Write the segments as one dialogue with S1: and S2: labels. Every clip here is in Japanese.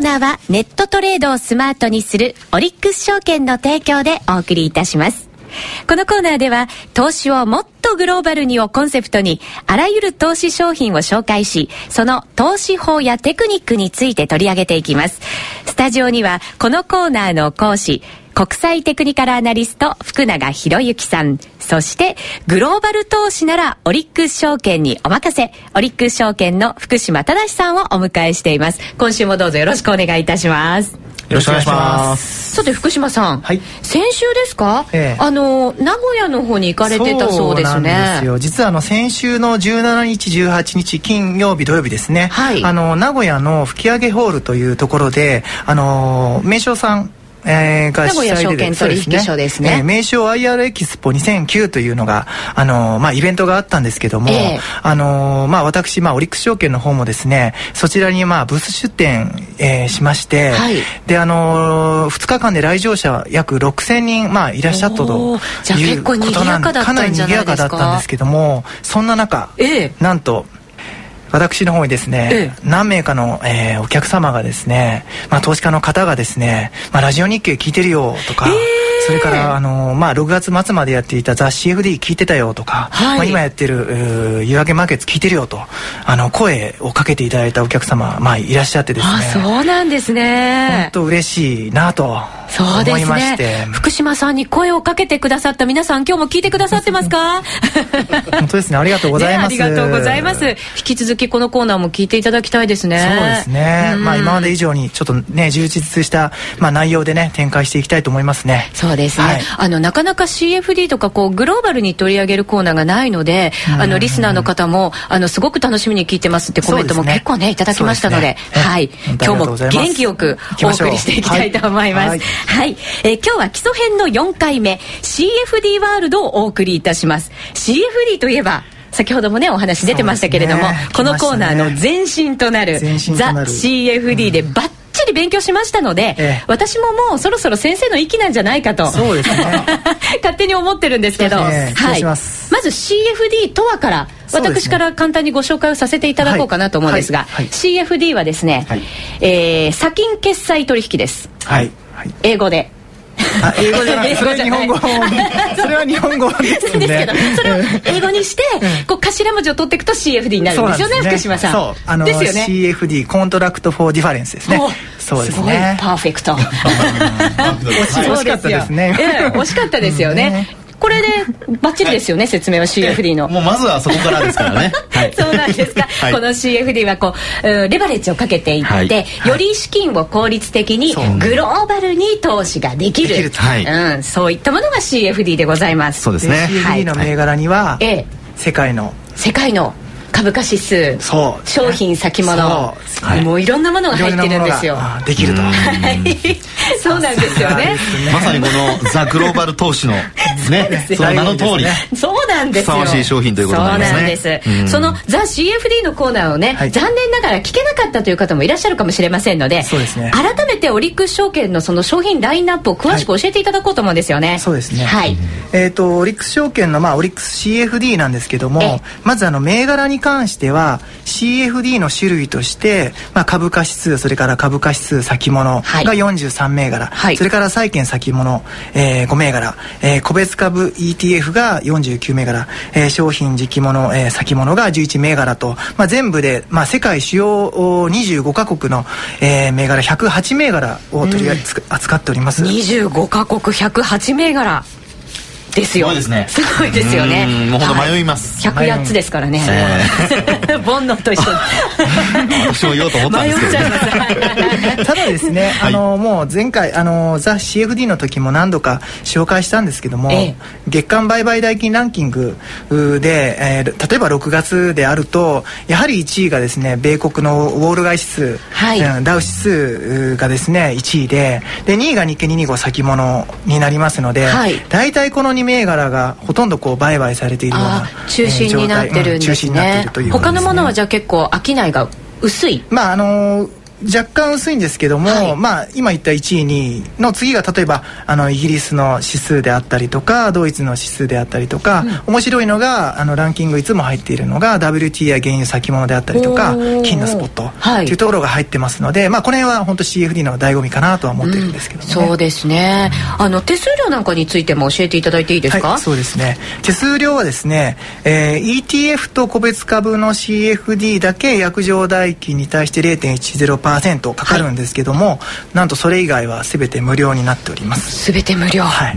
S1: ーナーはネットトレードをスマートにするオリックス証券の提供でお送りいたします。このコーナーでは投資をもっとグローバルにをコンセプトにあらゆる投資商品を紹介しその投資法やテクニックについて取り上げていきます。スタジオにはこのコーナーの講師国際テクニカルアナリスト福永博之さん。そしてグローバル投資ならオリックス証券にお任せ。オリックス証券の福島正さんをお迎えしています。今週もどうぞよろしくお願いいたします。
S2: ろしくお願いします。
S1: さて福島さん、
S2: はい。
S1: 先週ですか、
S2: ええ。
S1: あの名古屋の方に行かれてたそうですね。
S2: なんですよ。実はあの先週の17日18日金曜日土曜日ですね、
S1: はい。
S2: あの名古屋の吹上ホールというところであの名称さんえー、が主催で
S1: 証券取引所ですね。
S2: えー名称 IR エキスポ2009というのがあのまあイベントがあったんですけども、
S1: ええ。
S2: あのまあ私まあオリックス証券の方もですねそちらにまあブース出展、えーしまして、
S1: はい。
S2: であの2日間で来場者約6000人まあいらっしゃったという
S1: 結構賑やかだったんじゃないですか？
S2: かなり賑やかだったんですけどもそんな中、
S1: ええ。
S2: なんと私の方にですね、
S1: え
S2: 何名かの、えーお客様がですね、まあ、投資家の方がですね「まあ、ラジオ日経聞いてるよ」とか、それからあの、まあ、6月末までやっていた雑誌 FD 聞いてたよとか、
S1: はい。
S2: まあ、今やってる夕明けマーケッツ聞いてるよとあの声をかけていただいたお客様、まあ、いらっしゃってですね。
S1: あそうなんですね。
S2: 本当嬉しいなと
S1: そうで
S2: 思い
S1: す
S2: まして。
S1: ね福島さんに声をかけてくださった皆さん今日も聞いてくださってますか？
S2: 本当ですね。ありがとうございます、
S1: ね、ありがとうございます。引き続きこのコーナーも聞いていただきたいですね。
S2: そうですね、
S1: うん。
S2: まあ、今まで以上にちょっとね充実した、まあ、内容でね展開していきたいと思いますね。
S1: そうですね、
S2: はい。
S1: あのなかなか CFD とかこうグローバルに取り上げるコーナーがないので、あのリスナーの方もあのすごく楽しみに聞いてますってコメントも結構ねいただきましたので
S2: ね。
S1: はい。今日も元気よくお送りしていきたいと思います。
S2: はい。
S1: はい、えー今日は基礎編の4回目 CFD ワールドをお送りいたします。CFD といえば先ほどもねお話出てましたけれども、
S2: ね。
S1: このコーナーの前身となるザ CFD でバッチリ勉強しましたので、
S2: ええ。
S1: 私ももうそろそろ先生の域なんじゃないかと
S2: そうですね。
S1: 勝手に思ってるんですけど、
S2: ね。
S1: はい、
S2: します。
S1: まず CFD とはから私から簡単にご紹介をさせていただこうかなと思うんですが、
S2: はいはい。
S1: CFD はですね、
S2: はい。
S1: えー差金決済取引です。
S2: はい、はい、
S1: 英語で
S2: あ 英語じゃない。それは日本語。それは日本語ですね。
S1: ですけどそれを英語にしてこう頭文字を取っていくと CFD になるんですよね福島さん。
S2: そう。あの
S1: ですよね。
S2: CFD Contract for Difference ですね。
S1: お
S2: そうです
S1: ごい。
S2: ね
S1: パーフェクト
S2: 惜しかったですね。
S1: 惜しかったですよねこれでバッチリですよね、説明は CFD の。
S3: もうまずはそこからですからね。はい。
S1: そうなんですか、
S3: はい。
S1: この CFD はこううんレバレッジをかけていって、
S3: はい。
S1: より資金を効率的にグローバルに投資ができる。うん、そういったものが CFD でございます。
S2: で
S3: そうですね。
S2: CFD の銘柄には
S1: ええ。
S2: 世界の
S1: 世界の株価指数
S2: そう。
S1: 商品先物、もういろんなものが入ってるんですよ。
S2: できると。
S1: はい そうなんですよね。
S3: まさにこのザ・グローバル投資のね、その名の通り。
S1: そうなんですよ。
S3: ふさわしい商品ということになりますね。
S1: そうなんです、
S3: うん。
S1: そのザ・ CFD のコーナーをね、
S2: はい。
S1: 残念ながら聞けなかったという方もいらっしゃるかもしれませんので
S2: そうですね。
S1: 改めてオリックス証券のその商品ラインナップを詳しく教えていただこうと思うんですよね、
S2: そうですね。
S1: はい、
S2: えー、とオリックス証券の、まあ、オリックス CFD なんですけども
S1: ええ
S2: まずあの銘柄に関しては CFD の種類として、まあ、株価指数それから株価指数先物
S1: はい。
S2: が43銘柄、
S1: はい。
S2: それから債券先物、えー、5銘柄、えー個別株 ETF が49銘柄、えー商品時期物、えー先物が11銘柄と、まあ、全部で、まあ、世界主要お25カ国の、えー銘柄。108銘柄を取り扱扱っております、
S1: 25カ国108銘柄。ですよ。
S3: すごいですね。
S1: すごいですよね。
S3: うん。もうほんと
S1: はい
S3: 迷います。
S1: 108つですからね。
S3: え
S1: 煩悩と一緒
S3: 私も言おうと思ったんですけど
S1: ちゃいます。は い
S2: ただですね、あのもう前回あのザ・ CFD の時も何度か紹介したんですけども、
S1: ええ。
S2: 月間売買代金ランキングうで、えー例えば6月であるとやはり1位がですね米国のウォール街指数、
S1: はい。
S2: うんダウ指数がですね1位でで2位が日経225先物になりますので、
S1: はい。
S2: 大体この2銘柄がほとんどこう売買されているような
S1: 中心になってるんです
S2: 中心になってるというね。
S1: 他のものはじゃあ結構商いが薄い。
S2: まああの若干薄いんですけども、はい、まあ、今言った1位2位の次が例えばあのイギリスの指数であったりとかドイツの指数であったりとか、うん、面白いのがあのランキングいつも入っているのが WT や原油先物であったりとか金のスポットとい。うところが入ってますので、まあ、この辺は本当 CFD の醍醐味かなとは思ってるんですけど、ね。
S1: うん、そうですね、あの手数料なんかについても教えていただいていいですか、
S2: はい、そうですね。手数料はですね、えー、ETF と個別株の CFD だけ約定代金に対して0.10%かかるんですけども、はい、なんとそれ以外は全て無料になっております。
S1: 全て無料。
S2: はい。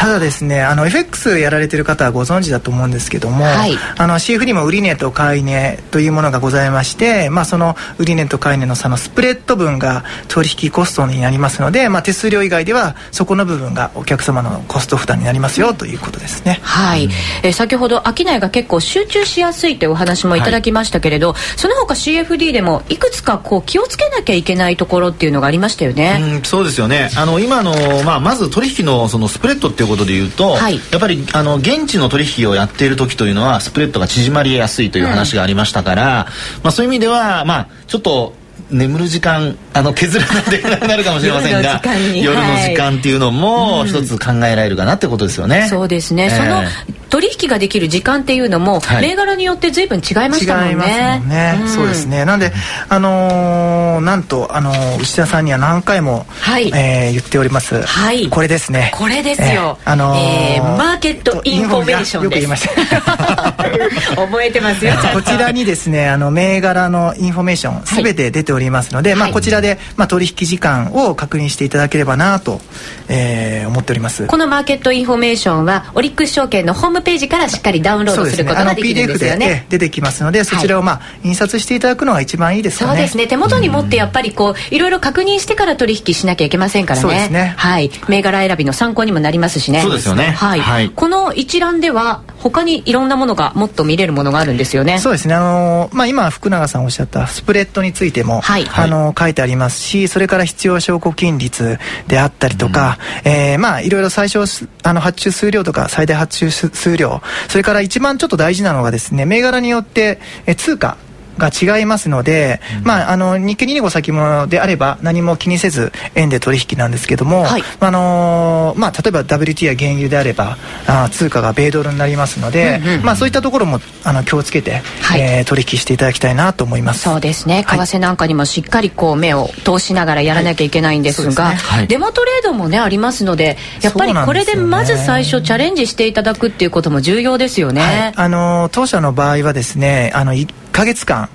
S2: ただですねあの FX やられてる方はご存知だと思うんですけども、はい、あの CFD も売値と買い値というものがございまして、まあ、その売値と買い値の差のスプレッド分が取引コストになりますので、まあ、手数料以外ではそこの部分がお客様のコスト負担になりますよということですね。
S1: はい、えー、先ほど商いが結構集中しやすいというお話もいただきましたけれど、はい、その他 CFD でもいくつかこう気をつけなきゃいけないところっていうのがありましたよね。
S3: うん、そうですよね。あの今のまあまず取引のそのスプレッドっていうことで言うと、はい、やっぱりあの現地の取引をやっている時というのはスプレッドが縮まりやすいという話がありましたから、うん、まあそういう意味ではまあちょっと眠る時間あの削らないといけなくなるかもしれませんが 夜の時間っていうのも一つ考えられるかなってことですよね。
S1: そうですね、えー、その取引ができる時間っていうのも、はい、銘柄によって随分違いましたもんね。違いますもんね。
S2: うん、そうですね。なんであのー、なんとあのー、内田さんには何回も、はい、えー、言っております。はい。これですね。
S1: これですよ。えー、あのー、えー、マーケットインフォメーションよく言いました。覚えてますよ。
S2: こちらにですねあの銘柄のインフォメーションすべて出ておりますので、はい、まあこちらでまあ取引時間を確認していただければなと、えー、思っております。
S1: このマーケットインフォメーションはオリックス証券のホームページからしっかりダウンロードすることができるんですよね。ね
S2: 出てきますのでそちらをまあ、印刷していただくのが一番いいですね。
S1: そうですね。手元に持ってやっぱりこういろいろ確認してから取引しなきゃいけませんからね。そうですね。はい。銘柄選びの参考にもなりますしね。
S3: そうですよね。
S1: はい。はい、この一覧では他にいろんなものがもっと見れるものがあるんですよね。
S2: そうですね。あのまあ今福永さんおっしゃったスプレッドについても、はい、あの書いてありますし、それから必要証拠金率であったりとか、うん、えー、まあいろいろ最小あの発注数量とか最大発注数量、それから一番ちょっと大事なのがですね、銘柄によってえ通貨が違いますので、うん、まあ、あの日経225先物であれば何も気にせず円で取引なんですけども、はい、あのまあ、例えば WT や原油であればあ通貨が米ドルになりますので、うんうん、まあ、そういったところもあの気をつけて、はい、えー、取引していただきたいなと思います。
S1: そうですね。為替なんかにもしっかりこう目を通しながらやらなきゃいけないんですが、はい。ね、デモトレードもねありますのでやっぱりこれでまず最初チャレンジしていただくっていうことも重要ですよね。
S2: あの当社の場合はですねあの1か月間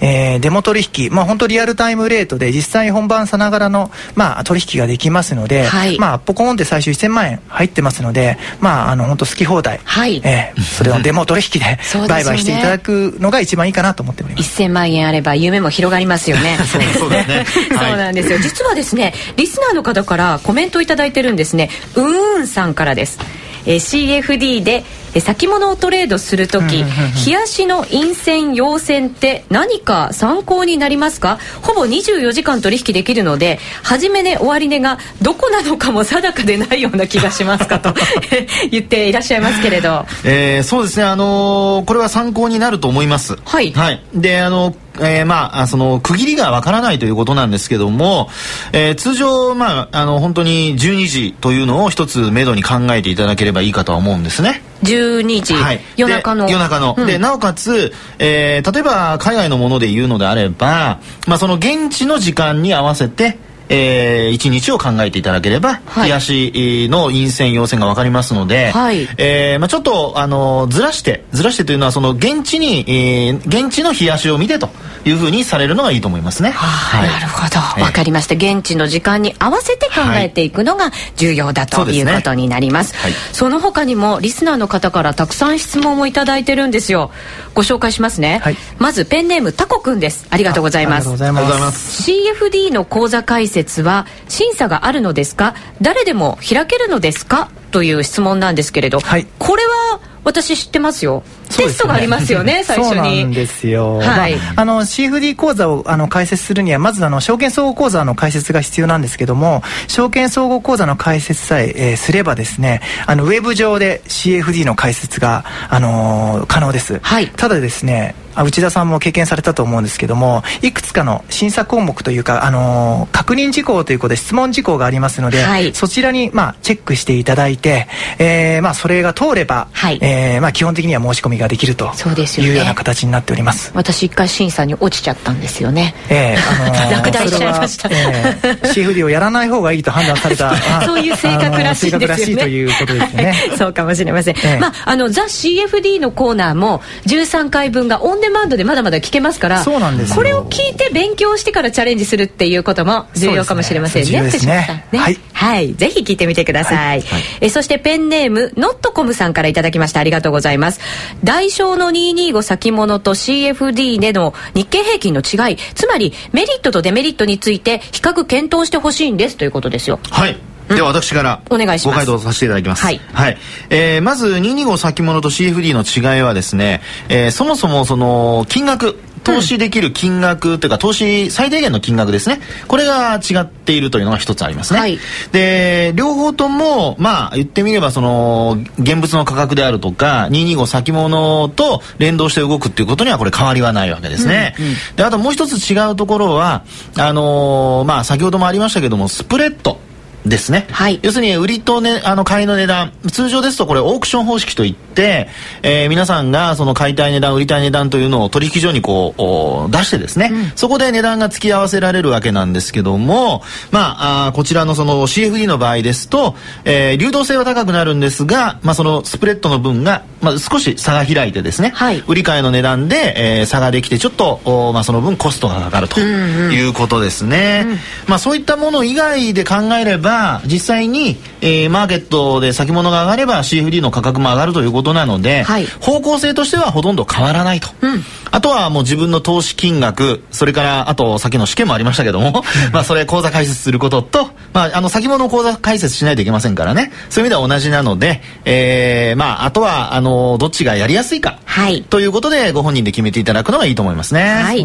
S2: えー、デモ取引、まあ、本当リアルタイムレートで実際本番さながらの、まあ、取引ができますので、はい、まあ、ポコンって最初1000万円入ってますので、まあ、あの本当好き放題、はい、えー、それをデモ取引で売買していただくのが一番いいかなと思っております。
S1: 1000万円あれば夢も広がりますよね。そうですね。そうなんですよ、実はですねリスナーの方からコメントを頂いてるんですね。うーんさんからです、えー、CFD で先物をトレードする時、冷やしの陰線陽線って何か参考になりますか？ほぼ24時間取引できるので初め値終わり値がどこなのかも定かでないような気がしますかと 言っていらっしゃいますけれど、
S3: えー、そうですね。あのー、これは参考になると思います。
S1: はい、
S3: はい、であのえー、まあ、その区切りがわからないということなんですけども、えー、通常、まあ、あの本当に12時というのを一つ目処に考えていただければいいかとは思うんですね。
S1: 12時、はい、夜中の。
S3: 夜中の、うん、でなおかつ、えー、例えば海外のもので言うのであれば、まあ、その現地の時間に合わせてえー、1日を考えていただければ、はい、冷やしの陰線陽線が分かりますので、はい、えー、まあ、ちょっとあのずらしてずらしてというのはその現地に、えー、現地の冷やしを見てというふうにされるのがいいと思いますね。
S1: はい、なるほど、えー、分かりました現地の時間に合わせて考えていくのが重要だということになります。そ、ねはい、その他にもリスナーの方からたくさん質問を頂いてるんですよ。ご紹介しますね。はい、まずペンネームタコくんです。ありがとうございます。ありがとうございます。CFD の口座開設は審査があるのですか誰でも開けるのですか？という質問なんですけれど、はい、これは私知ってますよ。テストがありますよね 最初に。そう
S2: なんですよ、はい、まあ、あの CFD 口座をあの開設するにはまずあの証券総合口座の開設が必要なんですけども証券総合口座の開設さええー、すればですねあのウェブ上で CFD の開設が、あのー、可能です、はい、ただですね内田さんも経験されたと思うんですけどもいくつかの審査項目というか、あの確認事項ということで質問事項がありますので、はい、そちらに、まあ、チェックしていただいて、えーまあ、それが通れば、はい。えーまあ、基本的には申し込みができるというような形になっております、
S1: ね、私一回審査に落ちちゃったんですよね。ええー、あのー、落第しちゃいました、え
S2: ー、CFD をやらない方がいいと判断された
S1: そういう性格らしいですよね。ということですね。そうかもしれません、えー、まああのザ・ CFD のコーナーも13回分がオンデマンドでまだまだ聞けますから
S2: そうなんです
S1: これを聞いて勉強してからチャレンジするっていうことも重要かもしれませんね。ね。
S2: ねね。はい、
S1: はい、ぜひ聞いてみてください、はい。はい、えそしてペンネームノットコムさんからいただきました。ありがとうございます。代償の225先物と CFD での日経平均の違い。つまりメリットとデメリットについて比較検討してほしいんですということですよ。
S3: はいでは私からご回答させていただきます。はい。はい、えー、まず225先物と CFD の違いはですね、えー、そもそもその金額。投資できる金額というか、投資最低限の金額ですね。これが違っているというのが一つありますね、はい、で両方ともまあ言ってみればその現物の価格であるとか225先物と連動して動くっていうことにはこれ変わりはないわけですね、うんうん、であともう一つ違うところはあのー、まあ先ほどもありましたけどもスプレッドですね、はい、要するに売りと、ね、あの買いの値段。通常ですとこれオークション方式といって、えー、皆さんがその買いたい値段売りたい値段というのを取引所にこう出してですね、うん、そこで値段が突き合わせられるわけなんですけどもまああこちらのその CFD の場合ですと、えー、流動性は高くなるんですが、まあ、そのスプレッドの分が、まあ、少し差が開いてですね、はい、売り買いの値段で、えー、差ができてちょっとお、まあ、その分コストがかかるということですね、うんうん、まあ、そういったもの以外で考えればば実際に、えー、マーケットで先物が上がれば CFD の価格も上がるということなので、はい、方向性としてはほとんど変わらないと、うん、あとはもう自分の投資金額それからあと先の試験もありましたけども まあそれ口座開設することと、まあ、あの先物口座開設しないといけませんからね。そういう意味では同じなので、えー、まああとはあのどっちがやりやすいか、はい、ということでご本人で決めていただくのがいいと思いますね。
S1: はい、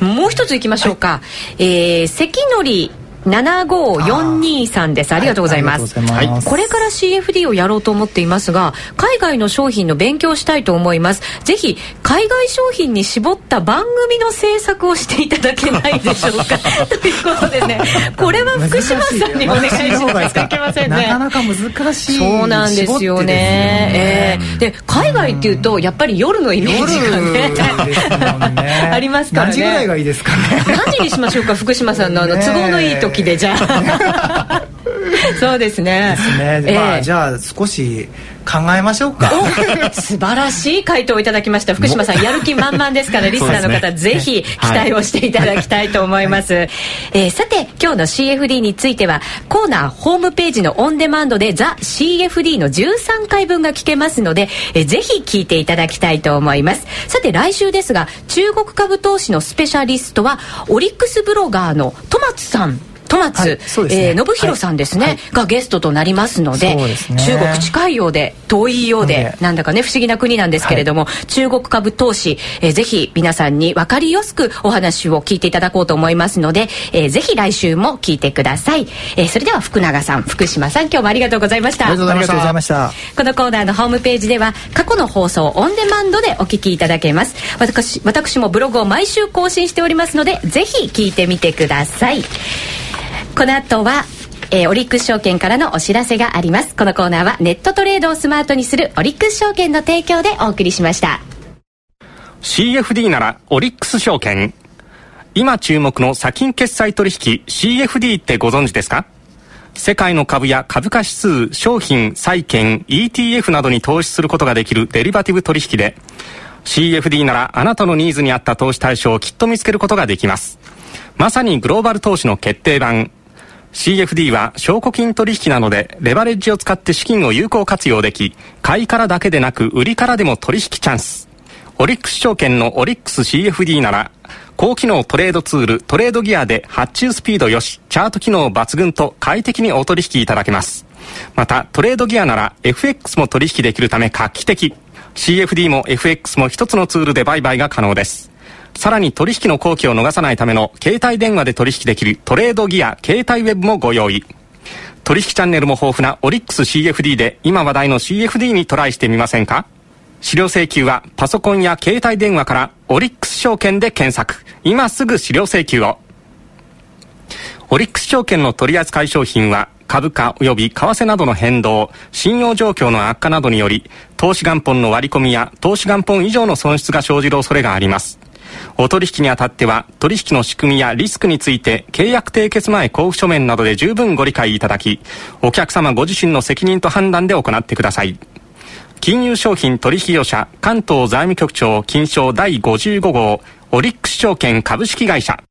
S1: もう一ついきましょうか、はい、えー、関則75423です。ありがとうございます、はい、これから CFD をやろうと思っていますが海外の商品の勉強したいと思います。ぜひ海外商品に絞った番組の制作をしていただけないでしょうか。ということでねこれは福島さんにお願いします。といけませんね。
S2: なかなか難しい
S1: そうなんですよね。ね、えー、で海外っていうとやっぱり夜のイメージがね ありますからね。
S2: 何時ぐらいがいいですかね。
S1: 何時にしましょうか福島さんのあの都合のいい時時でじゃあ。そうですね。
S2: ですね、えー、まあじゃあ少し考えましょうか。
S1: 素晴らしい回答をいただきました。福島さんやる気満々ですから リスナーの方、ね、ぜひ期待をしていただきたいと思います、はい、えー、さて今日の CFD についてはコーナーホームページのオンデマンドでザ・ CFD の13回分が聞けますので、えー、ぜひ聞いていただきたいと思います。さて来週ですが中国株投資のスペシャリストはオリックスブロガーの戸松さん戸松、はいね、えー、信弘さんですね、はい、がゲストとなりますので、ね、中国近いようで遠いようで、なんだかね不思議な国なんですけれども、はい、中国株投資、えー、ぜひ皆さんに分かりやすくお話を聞いていただこうと思いますので、えー、ぜひ来週も聞いてください、えー、それでは福永さん福島さん今日もありがとうございました。
S2: ありがとうございました。
S1: このコーナーのホームページでは過去の放送オンデマンドでお聞きいただけます。私私もブログを毎週更新しておりますのでぜひ聞いてみてくださいこの後はえー、オリックス証券からのお知らせがあります。このコーナーはネットトレードをスマートにするオリックス証券の提供でお送りしました。
S4: CFD ならオリックス証券。今注目の先金決済取引 CFD ってご存知ですか？世界の株や株価指数、商品、債券、ETF などに投資することができるデリバティブ取引で CFD ならあなたのニーズに合った投資対象をきっと見つけることができます。まさにグローバル投資の決定版。CFD は証拠金取引なのでレバレッジを使って資金を有効活用でき買いからだけでなく売りからでも取引チャンス。オリックス証券のオリックス CFD なら高機能トレードツールトレードギアで発注スピードよしチャート機能抜群と快適にお取引いただけます。またトレードギアなら FX も取引できるため画期的。CFD も FX も一つのツールで売買が可能です。さらに取引の後期を逃さないための携帯電話で取引できるトレードギア携帯ウェブもご用意。取引チャンネルも豊富なオリックス CFD で今話題の CFD にトライしてみませんか？資料請求はパソコンや携帯電話からオリックス証券で検索。今すぐ資料請求を。オリックス証券の取扱い商品は株価及び為替などの変動、信用状況の悪化などにより、投資元本の割り込みや投資元本以上の損失が生じる恐れがあります。お取引にあたっては、取引の仕組みやリスクについて、契約締結前交付書面などで十分ご理解いただき、お客様ご自身の責任と判断で行ってください。金融商品取引業者関東財務局長金賞第55号オリックス証券株式会社